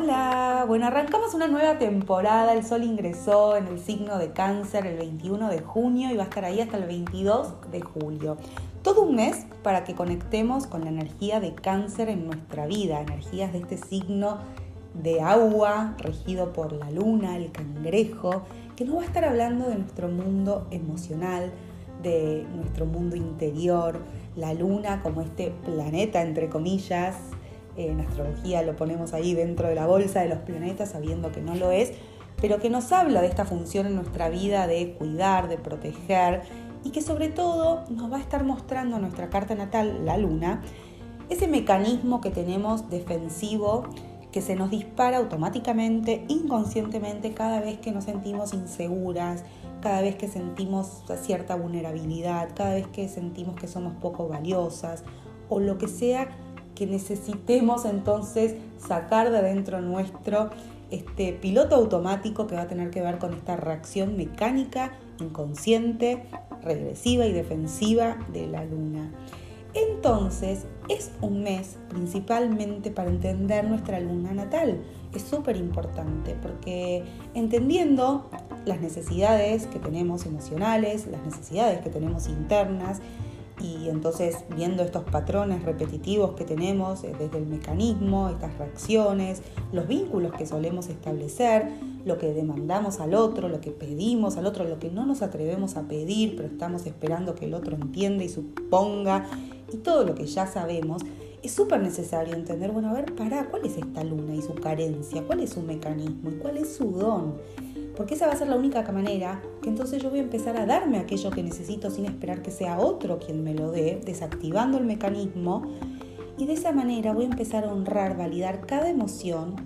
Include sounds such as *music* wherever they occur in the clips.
Hola, bueno, arrancamos una nueva temporada. El sol ingresó en el signo de cáncer el 21 de junio y va a estar ahí hasta el 22 de julio. Todo un mes para que conectemos con la energía de cáncer en nuestra vida, energías de este signo de agua regido por la luna, el cangrejo, que nos va a estar hablando de nuestro mundo emocional, de nuestro mundo interior, la luna como este planeta, entre comillas, en astrología lo ponemos ahí dentro de la bolsa de los planetas sabiendo que no lo es, pero que nos habla de esta función en nuestra vida de cuidar, de proteger y que sobre todo nos va a estar mostrando nuestra carta natal, la luna, ese mecanismo que tenemos defensivo que se nos dispara automáticamente, inconscientemente, cada vez que nos sentimos inseguras, cada vez que sentimos cierta vulnerabilidad, cada vez que sentimos que somos poco valiosas o lo que sea que necesitemos entonces sacar de adentro nuestro este piloto automático que va a tener que ver con esta reacción mecánica, inconsciente, regresiva y defensiva de la luna. Entonces es un mes principalmente para entender nuestra luna natal. Es súper importante porque entendiendo las necesidades que tenemos emocionales, las necesidades que tenemos internas, y entonces viendo estos patrones repetitivos que tenemos eh, desde el mecanismo, estas reacciones, los vínculos que solemos establecer, lo que demandamos al otro, lo que pedimos al otro, lo que no nos atrevemos a pedir, pero estamos esperando que el otro entienda y suponga, y todo lo que ya sabemos, es súper necesario entender, bueno, a ver, para, ¿cuál es esta luna y su carencia? ¿Cuál es su mecanismo? ¿Y cuál es su don? Porque esa va a ser la única manera que entonces yo voy a empezar a darme aquello que necesito sin esperar que sea otro quien me lo dé, desactivando el mecanismo. Y de esa manera voy a empezar a honrar, validar cada emoción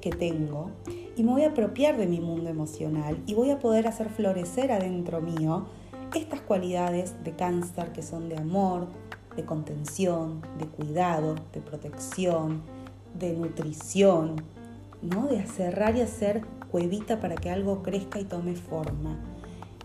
que tengo y me voy a apropiar de mi mundo emocional y voy a poder hacer florecer adentro mío estas cualidades de cáncer que son de amor, de contención, de cuidado, de protección, de nutrición, ¿no? de acerrar y hacer cuevita para que algo crezca y tome forma.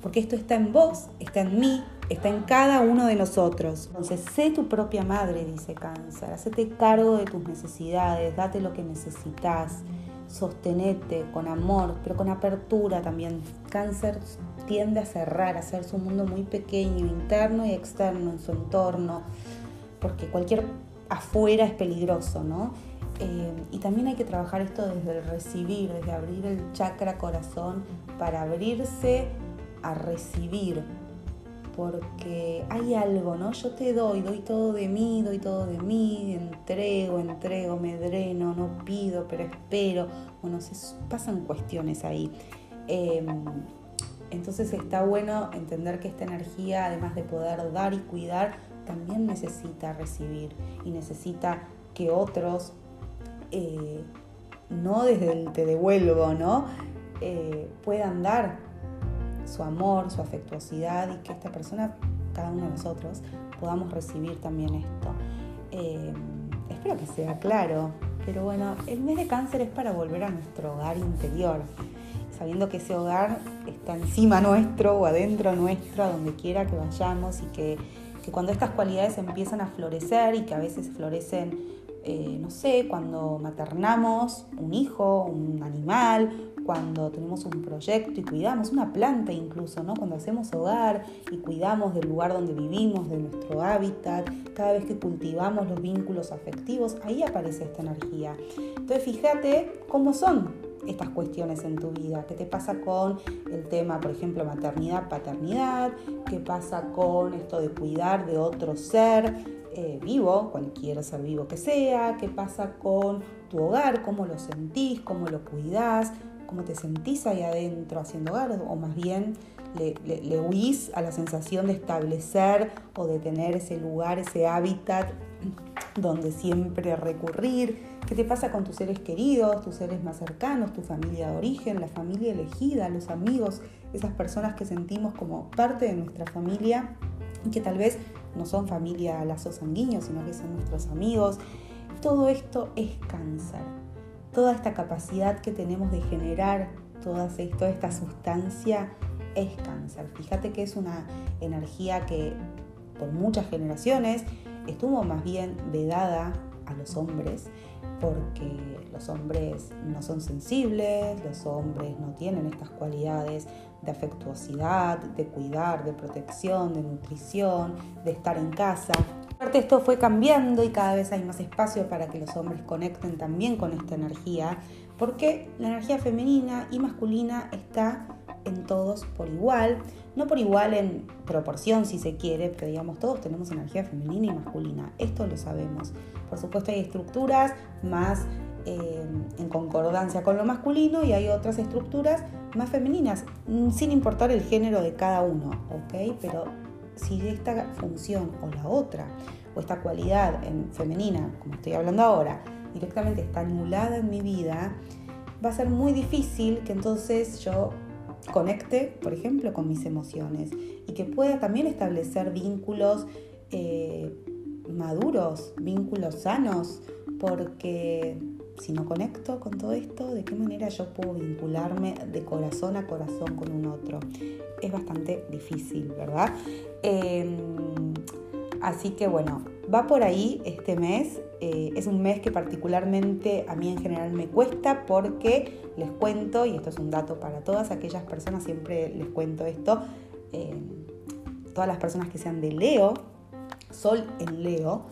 Porque esto está en vos, está en mí, está en cada uno de nosotros. Entonces, sé tu propia madre, dice Cáncer. Hacete cargo de tus necesidades, date lo que necesitas, sostenete con amor, pero con apertura también. Cáncer tiende a cerrar, a hacer su mundo muy pequeño, interno y externo en su entorno, porque cualquier afuera es peligroso, ¿no? Eh, y también hay que trabajar esto desde el recibir, desde abrir el chakra corazón para abrirse a recibir. Porque hay algo, ¿no? Yo te doy, doy todo de mí, doy todo de mí, entrego, entrego, me dreno, no pido, pero espero. Bueno, se pasan cuestiones ahí. Em, entonces está bueno entender que esta energía, además de poder dar y cuidar, también necesita recibir y necesita que otros eh, no desde el te devuelvo, ¿no? Eh, puedan dar su amor, su afectuosidad y que esta persona, cada uno de nosotros, podamos recibir también esto. Eh, espero que sea claro, pero bueno, el mes de cáncer es para volver a nuestro hogar interior, sabiendo que ese hogar está encima nuestro o adentro nuestro, a donde quiera que vayamos y que, que cuando estas cualidades empiezan a florecer y que a veces florecen eh, no sé, cuando maternamos un hijo, un animal, cuando tenemos un proyecto y cuidamos una planta incluso, ¿no? Cuando hacemos hogar y cuidamos del lugar donde vivimos, de nuestro hábitat, cada vez que cultivamos los vínculos afectivos, ahí aparece esta energía. Entonces fíjate cómo son estas cuestiones en tu vida, qué te pasa con el tema, por ejemplo, maternidad, paternidad, qué pasa con esto de cuidar de otro ser, eh, vivo, cualquier ser vivo que sea, qué pasa con tu hogar, cómo lo sentís, cómo lo cuidás, cómo te sentís ahí adentro haciendo hogar, o más bien le, le, huís a la sensación de establecer o de tener ese lugar, ese hábitat donde siempre recurrir, qué te pasa con tus seres queridos, tus seres más cercanos, tu familia de origen, la familia elegida, los amigos, esas personas que sentimos como parte de nuestra familia y que tal vez no son familia lazos sanguíneos, sino que son nuestros amigos. Todo esto es cáncer. Toda esta capacidad que tenemos de generar toda esta sustancia es cáncer. Fíjate que es una energía que por muchas generaciones estuvo más bien vedada a los hombres, porque los hombres no son sensibles, los hombres no tienen estas cualidades de afectuosidad, de cuidar, de protección, de nutrición, de estar en casa. Aparte esto fue cambiando y cada vez hay más espacio para que los hombres conecten también con esta energía, porque la energía femenina y masculina está en todos por igual, no por igual en proporción si se quiere, pero digamos todos tenemos energía femenina y masculina, esto lo sabemos. Por supuesto hay estructuras más eh, en concordancia con lo masculino y hay otras estructuras más femeninas, mm, sin importar el género de cada uno, ¿ok? Pero si esta función o la otra, o esta cualidad en femenina, como estoy hablando ahora, directamente está anulada en mi vida, va a ser muy difícil que entonces yo conecte, por ejemplo, con mis emociones y que pueda también establecer vínculos eh, maduros, vínculos sanos, porque si no conecto con todo esto, ¿de qué manera yo puedo vincularme de corazón a corazón con un otro? Es bastante difícil, ¿verdad? Em, así que bueno, va por ahí este mes. Eh, es un mes que particularmente a mí en general me cuesta porque les cuento, y esto es un dato para todas aquellas personas, siempre les cuento esto, em, todas las personas que sean de Leo, Sol en Leo,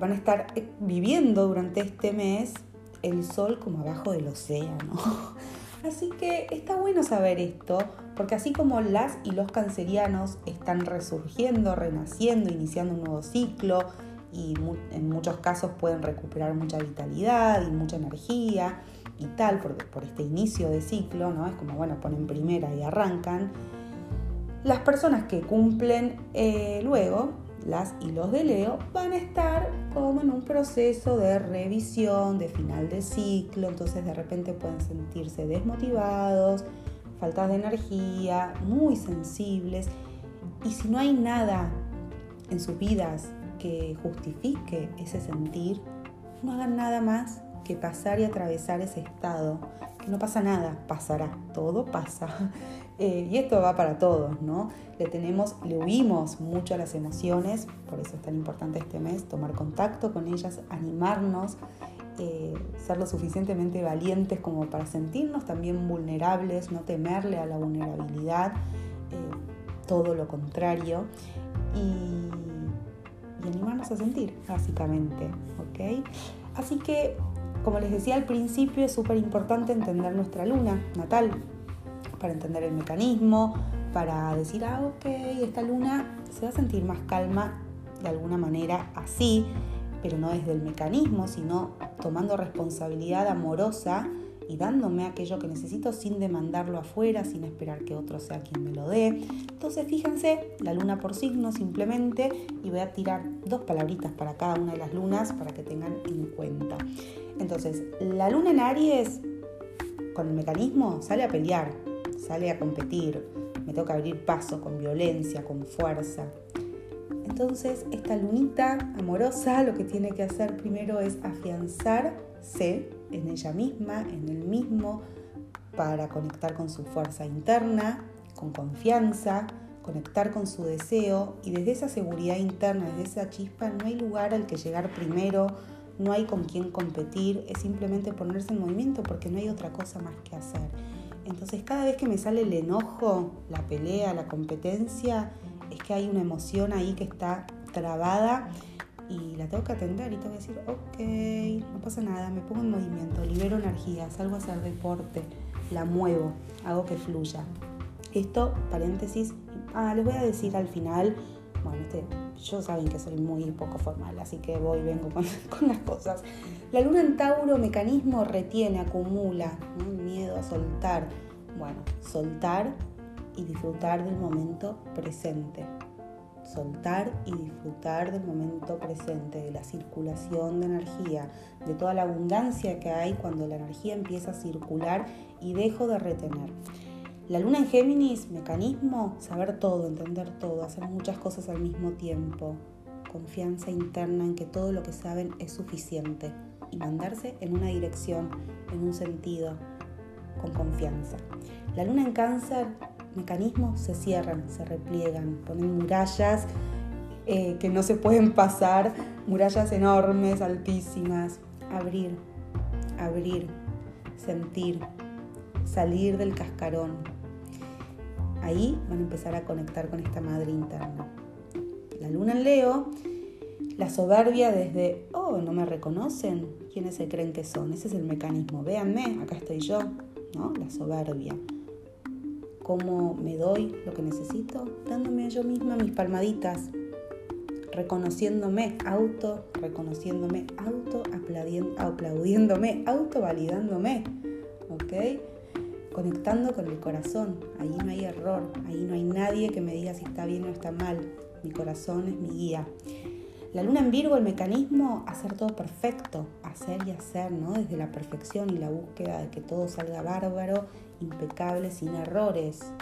van a estar eh, viviendo durante este mes el sol como abajo del océano. *laughs* Así que está bueno saber esto, porque así como las y los cancerianos están resurgiendo, renaciendo, iniciando un nuevo ciclo y en muchos casos pueden recuperar mucha vitalidad y mucha energía y tal por, por este inicio de ciclo, ¿no? Es como, bueno, ponen primera y arrancan. Las personas que cumplen eh, luego las y los de Leo van a estar como en un proceso de revisión, de final de ciclo, entonces de repente pueden sentirse desmotivados, faltas de energía, muy sensibles. Y si no hay nada en sus vidas que justifique ese sentir, no hagan nada más que pasar y atravesar ese estado. Que no pasa nada, pasará, todo pasa. *laughs* Eh, y esto va para todos, ¿no? Le tenemos, le huimos mucho a las emociones, por eso es tan importante este mes tomar contacto con ellas, animarnos, eh, ser lo suficientemente valientes como para sentirnos también vulnerables, no temerle a la vulnerabilidad, eh, todo lo contrario, y, y, animarnos a sentir, básicamente. Así que, como les decía al principio, es súper importante entender nuestra luna natal, para entender el mecanismo, para decir, ah, ok, esta luna se va a sentir más calma de alguna manera así, pero no desde el mecanismo, sino tomando responsabilidad amorosa y dándome aquello que necesito sin demandarlo afuera, sin esperar que otro sea quien me lo dé. Entonces fíjense, la luna por signo simplemente, y voy a tirar dos palabritas para cada una de las lunas para que tengan en cuenta. Entonces, la luna en Aries, con el mecanismo, sale a pelear, sale a competir, me toca abrir paso con violencia, con fuerza. Entonces, esta lunita amorosa lo que tiene que hacer primero es afianzarse en ella misma, en el mismo, para conectar con su fuerza interna, con confianza, conectar con su deseo y desde esa seguridad interna, desde esa chispa, no hay lugar al que llegar primero, no hay con quién competir, es simplemente ponerse en movimiento porque no hay otra cosa más que hacer. Entonces cada vez que me sale el enojo, la pelea, la competencia, es que hay una emoción ahí que está trabada y la tengo que atender y tengo que decir, ok, no pasa nada, me pongo en movimiento, libero energía, salgo a hacer deporte, la muevo, hago que fluya. Esto, paréntesis, ah, les voy a decir al final, bueno, este, yo saben que soy muy poco formal, así que voy y vengo *laughs* con, las cosas. La luna en Tauro, mecanismo, retiene, acumula, miedo a soltar. Bueno, soltar y disfrutar del momento presente. Soltar y disfrutar del momento presente, de la circulación de energía, de toda la abundancia que hay cuando la energía empieza a circular y dejo de retener. La luna en Géminis, mecanismo, saber todo, entender todo, hacer muchas cosas al mismo tiempo, confianza interna en que todo lo que saben es suficiente y mandarse en una dirección, en un sentido, con confianza. La luna en cáncer, mecanismos se cierran, se repliegan, ponen murallas eh, que no se pueden pasar, murallas enormes, altísimas. Abrir, abrir, sentir, salir del cascarón. Ahí van a empezar a conectar con esta madre interna. La luna en Leo, la soberbia desde, oh, no me reconocen, ¿quiénes se creen que son? Ese es el mecanismo. Véanme, acá estoy yo, ¿no? La soberbia. ¿Cómo me doy lo que necesito? Dándome a yo misma mis palmaditas, reconociéndome, auto reconociéndome, auto aplaudiéndome, auto validándome, ¿ok? Conectando con el corazón, ahí no hay error, ahí no hay nadie que me diga si está bien o está mal, mi corazón es mi guía. La luna en Virgo, el mecanismo, hacer todo perfecto, hacer y hacer, ¿no? Desde la perfección y la búsqueda de que todo salga bárbaro, impecable, sin errores,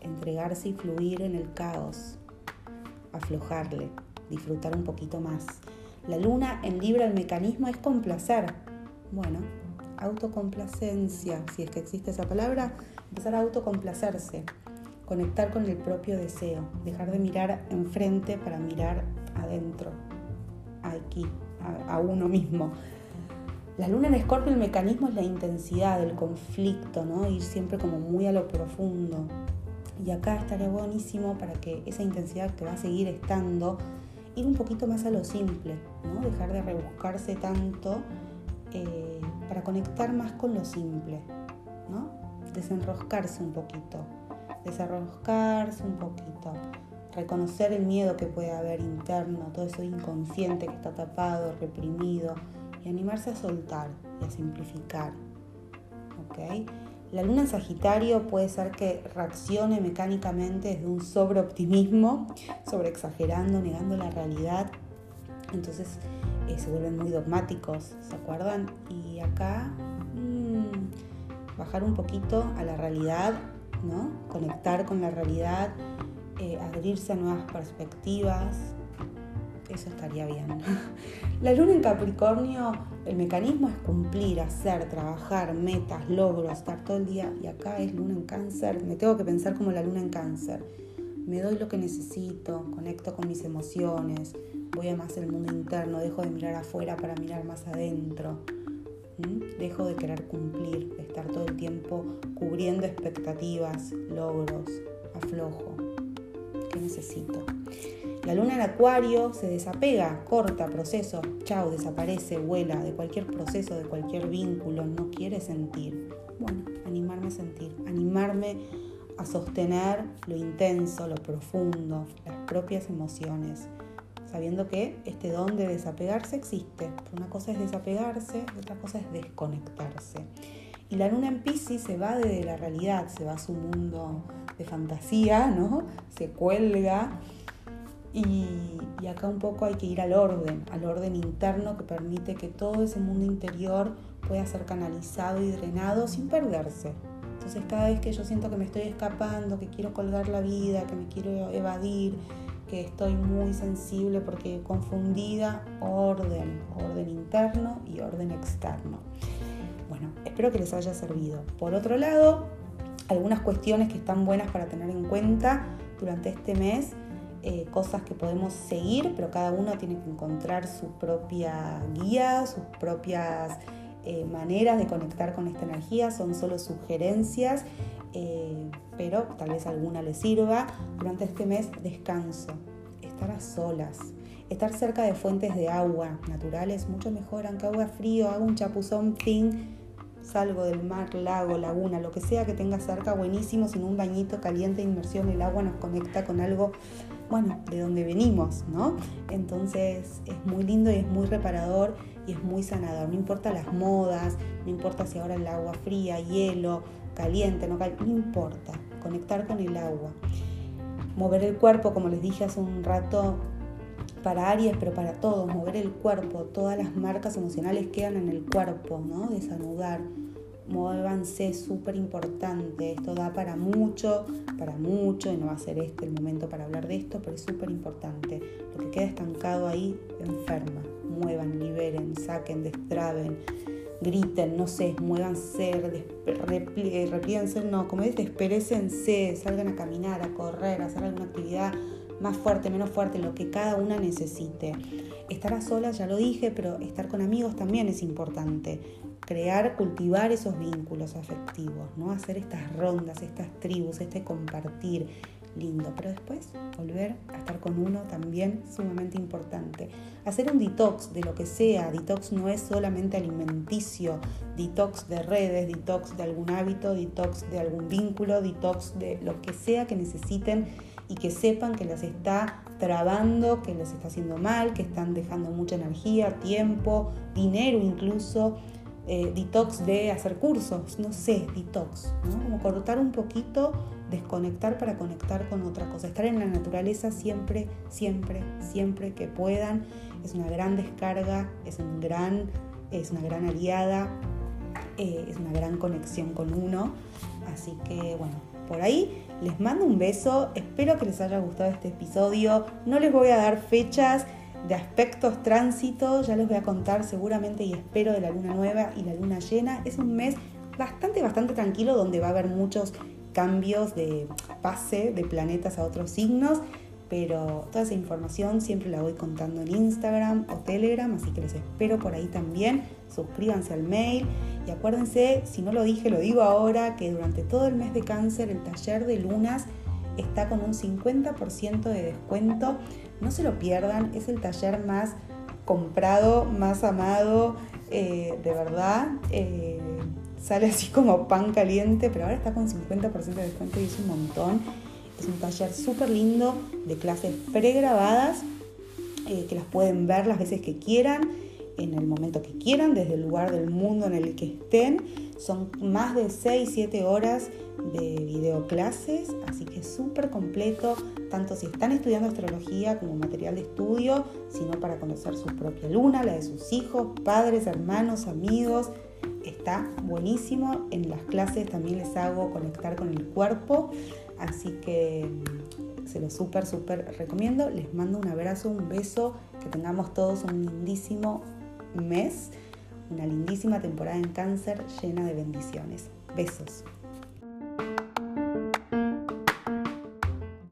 entregarse y fluir en el caos, aflojarle, disfrutar un poquito más. La luna en Libra, el mecanismo es complacer. Bueno, autocomplacencia, si es que existe esa palabra, empezar a autocomplacerse, conectar con el propio deseo, dejar de mirar enfrente para mirar adentro, aquí, a, uno mismo. La luna en Escorpio, el mecanismo es la intensidad, el conflicto, ¿no? Ir siempre como muy a lo profundo. Y acá estaría buenísimo para que esa intensidad que va a seguir estando ir un poquito más a lo simple, ¿no? dejar de rebuscarse tanto eh, para conectar más con lo simple, ¿no? desenroscarse un poquito, desenroscarse un poquito, reconocer el miedo que puede haber interno, todo eso inconsciente que está tapado, reprimido, y animarse a soltar y a simplificar. ¿okay? La luna en Sagitario puede ser que reaccione mecánicamente desde un sobreoptimismo, sobre exagerando, negando la realidad. Entonces eh, se vuelven muy dogmáticos, ¿se acuerdan? Y acá mmm, bajar un poquito a la realidad, ¿no? Conectar con la realidad, eh, abrirse a nuevas perspectivas, eso estaría bien. La luna en Capricornio, el mecanismo es cumplir, hacer, trabajar, metas, logros, estar todo el día. Y acá es luna en cáncer, me tengo que pensar como la luna en cáncer. Me doy lo que necesito, conecto con mis emociones, voy a más el mundo interno, dejo de mirar afuera para mirar más adentro. Dejo de querer cumplir, de estar todo el tiempo cubriendo expectativas, logros, aflojo. ¿Qué necesito? La luna en acuario se desapega, corta, proceso, chao, desaparece, vuela de cualquier proceso, de cualquier vínculo, no quiere sentir. Bueno, animarme a sentir, animarme a sostener lo intenso, lo profundo, las propias emociones, sabiendo que este don de desapegarse existe. Una cosa es desapegarse, otra cosa es desconectarse. Y la luna en Pisces se va de la realidad, se va a su mundo de fantasía, ¿no? Se cuelga y, acá un poco hay que ir al orden, al orden interno que permite que todo ese mundo interior pueda ser canalizado y drenado sin perderse. Entonces cada vez que yo siento que me estoy escapando, que quiero colgar la vida, que me quiero evadir, que estoy muy sensible porque confundida, orden, orden interno y orden externo. Bueno, espero que les haya servido. Por otro lado, algunas cuestiones que están buenas para tener en cuenta durante este mes eh, cosas que podemos seguir, pero cada uno tiene que encontrar su propia guía, sus propias eh, maneras de conectar con esta energía, son solo sugerencias, eh, pero tal vez alguna le sirva. Durante este mes descanso, estar a solas, estar cerca de fuentes de agua naturales, mucho mejor, aunque agua frío, hago un chapuzón, fin, salgo del mar, lago, laguna, lo que sea que tenga cerca, buenísimo, sin un bañito caliente, inmersión, el agua nos conecta con algo bueno, de donde venimos, ¿no? Entonces es muy lindo y es muy reparador y es muy sanador. No importa las modas, no importa si ahora el agua fría, hielo, caliente, no caliente, no importa. Conectar con el agua. Mover el cuerpo, como les dije hace un rato, para Aries, pero para todos, mover el cuerpo, todas las marcas emocionales quedan en el cuerpo, ¿no? Desanudar muévanse, súper importante. Esto da para mucho, para mucho, y no va a ser este el momento para hablar de esto, pero es súper importante. Lo que queda estancado ahí enferma. Muevan, liberen, saquen, destraben, griten, no sé, muévanse, repiensen, no, como es, desperecense, salgan a caminar, a correr, a hacer alguna actividad más fuerte, menos fuerte, lo que cada una necesite. Estar a solas, ya lo dije, pero estar con amigos también es importante. Crear, cultivar esos vínculos afectivos, ¿no? Hacer estas rondas, estas tribus, este compartir, lindo, pero después volver a estar con uno también sumamente importante. Hacer un detox de lo que sea, detox no es solamente alimenticio, detox de redes, detox de algún hábito, detox de algún vínculo, detox de lo que sea que necesiten y que sepan que las está trabando, que los está haciendo mal, que están dejando mucha energía, tiempo, dinero incluso. Eh, detox de hacer cursos, no sé, detox, ¿no? Como cortar un poquito desconectar para conectar con otra cosa. Estar en la naturaleza siempre, siempre, siempre que puedan. Es una gran descarga, es, un gran, es una gran aliada, eh, es una gran conexión con uno. Así que bueno, por ahí les mando un beso. Espero que les haya gustado este episodio. No les voy a dar fechas de aspectos tránsitos, ya les voy a contar seguramente y espero de la luna nueva y la luna llena. Es un mes bastante, bastante tranquilo donde va a haber muchos cambios de pase de planetas a otros signos, pero toda esa información siempre la voy contando en Instagram o Telegram, así que les espero por ahí también. Suscríbanse al mail y acuérdense, si no lo dije, lo digo ahora, que durante todo el mes de cáncer el taller de lunas está con un 50% de descuento. No se lo pierdan, es el taller más comprado, más amado, eh, de verdad. Eh, sale así como pan caliente, pero ahora está con 50% de descuento y es un montón. Es un taller súper lindo de clases pregrabadas eh, que las pueden ver las veces que quieran, en el momento que quieran, desde el lugar del mundo en el que estén. Son más de 6-7 horas de videoclases, así que súper completo, tanto si están estudiando astrología como material de estudio, sino para conocer su propia luna, la de sus hijos, padres, hermanos, amigos, está buenísimo. En las clases también les hago conectar con el cuerpo, así que mm, se lo súper, súper recomiendo. Les mando un abrazo, un beso, que tengamos todos un lindísimo mes, una lindísima temporada en cáncer llena de bendiciones. Besos.